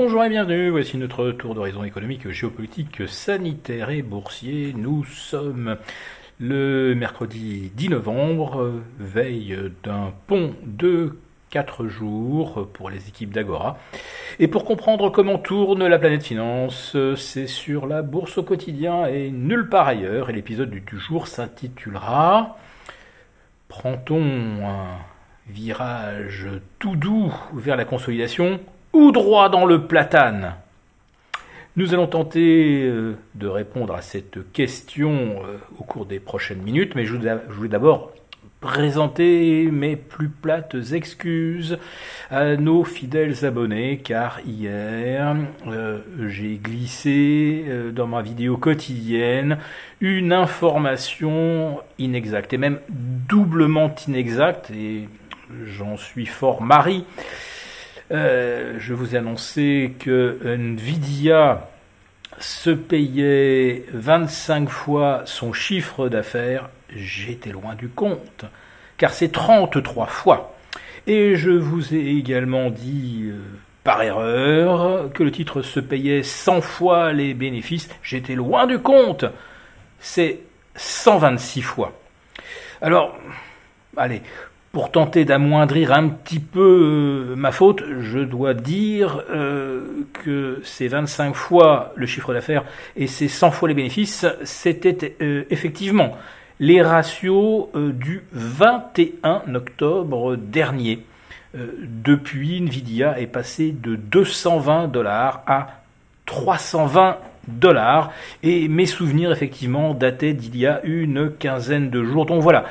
Bonjour et bienvenue, voici notre tour d'horizon économique, géopolitique, sanitaire et boursier. Nous sommes le mercredi 10 novembre, veille d'un pont de 4 jours pour les équipes d'Agora. Et pour comprendre comment tourne la planète finance, c'est sur la bourse au quotidien et nulle part ailleurs. Et l'épisode du jour s'intitulera Prend-on un virage tout doux vers la consolidation? Ou droit dans le platane. Nous allons tenter euh, de répondre à cette question euh, au cours des prochaines minutes, mais je voulais d'abord présenter mes plus plates excuses à nos fidèles abonnés car hier euh, j'ai glissé dans ma vidéo quotidienne une information inexacte et même doublement inexacte et j'en suis fort mari euh, je vous ai annoncé que Nvidia se payait 25 fois son chiffre d'affaires. J'étais loin du compte, car c'est 33 fois. Et je vous ai également dit euh, par erreur que le titre se payait 100 fois les bénéfices. J'étais loin du compte. C'est 126 fois. Alors, allez, pour tenter d'amoindrir un petit peu euh, ma faute, je dois dire euh, que ces 25 fois le chiffre d'affaires et ces 100 fois les bénéfices, c'était euh, effectivement les ratios du 21 octobre dernier. depuis, Nvidia est passé de 220 dollars à 320 dollars et mes souvenirs effectivement dataient d'il y a une quinzaine de jours. Donc voilà,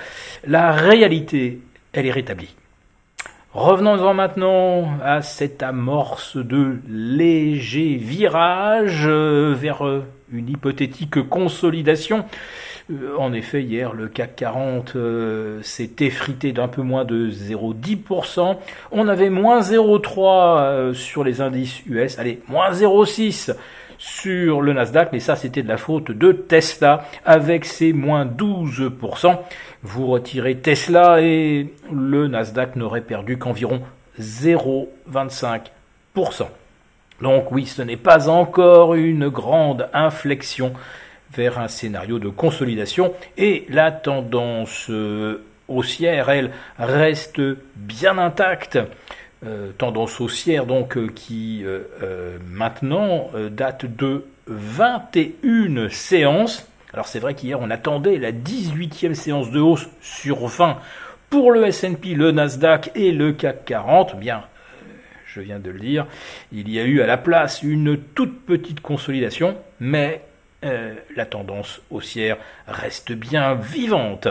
la réalité elle est rétablie. Revenons-en maintenant à cette amorce de léger virage euh, vers euh, une hypothétique consolidation. Euh, en effet, hier, le CAC 40 s'est effrité d'un peu moins de 0,10%. On avait moins 0,3 sur les indices US. Allez, moins 0,6 sur le Nasdaq, mais ça c'était de la faute de Tesla avec ses moins 12%. Vous retirez Tesla et le Nasdaq n'aurait perdu qu'environ 0,25%. Donc oui, ce n'est pas encore une grande inflexion vers un scénario de consolidation et la tendance haussière, elle, reste bien intacte. Euh, tendance haussière donc euh, qui euh, maintenant date de 21 séances. Alors c'est vrai qu'hier on attendait la 18e séance de hausse sur 20 pour le S&P, le Nasdaq et le CAC 40. Bien, je viens de le dire, il y a eu à la place une toute petite consolidation, mais la tendance haussière reste bien vivante.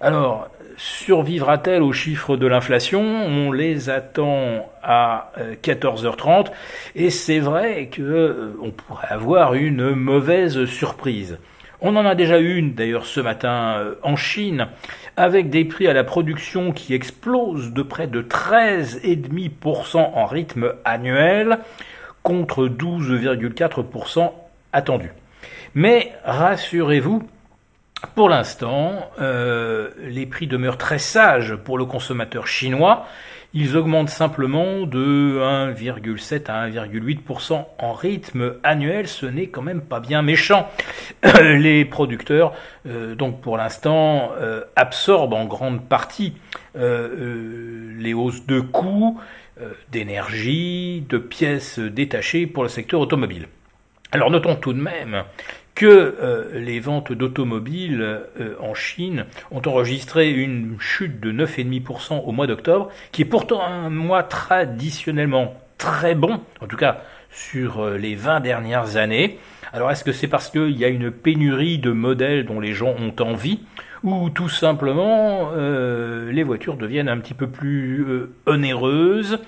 Alors, survivra-t-elle aux chiffres de l'inflation? On les attend à 14h30 euh, et c'est vrai que euh, pourrait avoir une mauvaise surprise. On en a déjà une d'ailleurs ce matin euh, en Chine avec des prix à la production qui explosent de près de 13,5% en rythme annuel contre 12,4% attendu. Mais rassurez-vous, pour l'instant, euh, les prix demeurent très sages pour le consommateur chinois. Ils augmentent simplement de 1,7 à 1,8% en rythme annuel. Ce n'est quand même pas bien méchant. Les producteurs, euh, donc pour l'instant, euh, absorbent en grande partie les hausses de coûts, d'énergie, de pièces détachées pour le secteur automobile. Alors notons tout de même que euh, les ventes d'automobiles euh, en Chine ont enregistré une chute de 9,5% au mois d'octobre, qui est pourtant un mois traditionnellement très bon, en tout cas sur euh, les 20 dernières années. Alors est-ce que c'est parce qu'il y a une pénurie de modèles dont les gens ont envie ou tout simplement les voitures deviennent un petit peu plus onéreuses?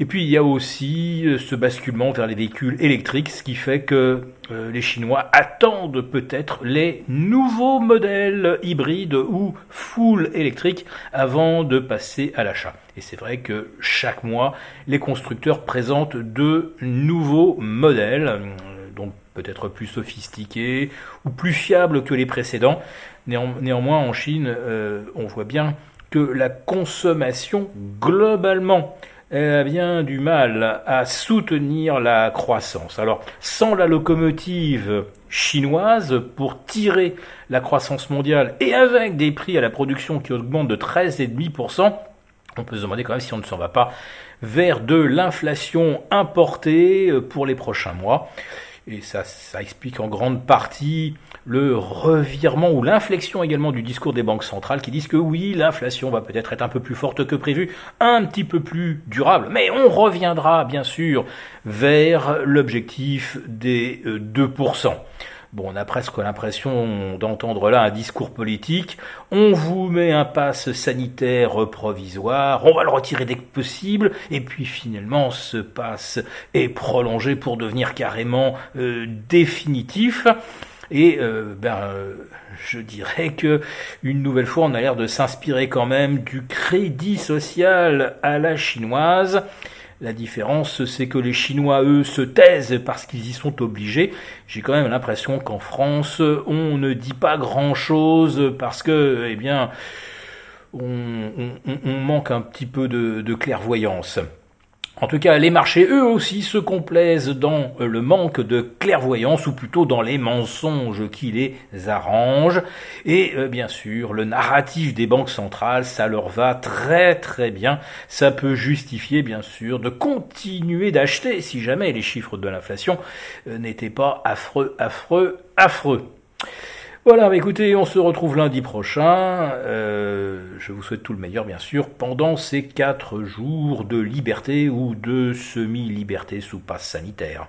Et puis il y a aussi euh, ce basculement vers les véhicules électriques, ce qui fait que euh, les Chinois attendent peut-être les nouveaux modèles hybrides ou full électriques avant de passer à l'achat. Et c'est vrai que chaque mois, les constructeurs présentent de nouveaux modèles, euh, donc peut-être plus sophistiqués ou plus fiables que les précédents. néanmoins, en Chine, on voit bien que la consommation globalement a bien du mal à soutenir la croissance. Alors, sans la locomotive chinoise pour tirer la croissance mondiale et avec des prix à la production qui augmentent de 13,5%, on peut se demander quand même si on ne s'en va pas vers de l'inflation importée pour les prochains mois. Et ça, explique en grande partie le revirement ou l'inflexion également du discours des banques centrales qui disent que oui, l'inflation va peut-être être un peu plus forte que prévu, un petit peu plus durable, mais on reviendra bien sûr vers l'objectif des 2%. Euh, Bon, on a presque l'impression d'entendre là un discours politique. On vous met un passe sanitaire provisoire, on va le retirer dès que possible, et puis finalement ce passe est prolongé pour devenir carrément euh, définitif. Et euh, ben, je dirais que une nouvelle fois, on a l'air de s'inspirer quand même du crédit social à la chinoise. La différence, c'est que les Chinois, eux, se taisent parce qu'ils y sont obligés. J'ai quand même l'impression qu'en France, on ne dit pas grand-chose parce que, eh bien, on, manque un petit peu de clairvoyance. En tout cas, les marchés, eux aussi, se complaisent dans le manque de clairvoyance, ou plutôt dans les mensonges qui les arrangent. Et euh, bien sûr, le narratif des banques centrales, ça leur va très très bien. Ça peut justifier, bien sûr, de continuer d'acheter si jamais les chiffres de l'inflation euh, n'étaient pas affreux, affreux, affreux. Voilà, bah, écoutez, on se retrouve lundi prochain. Euh, je vous souhaite tout le meilleur, bien sûr, pendant ces quatre jours de liberté ou de semi-liberté sous passe sanitaire.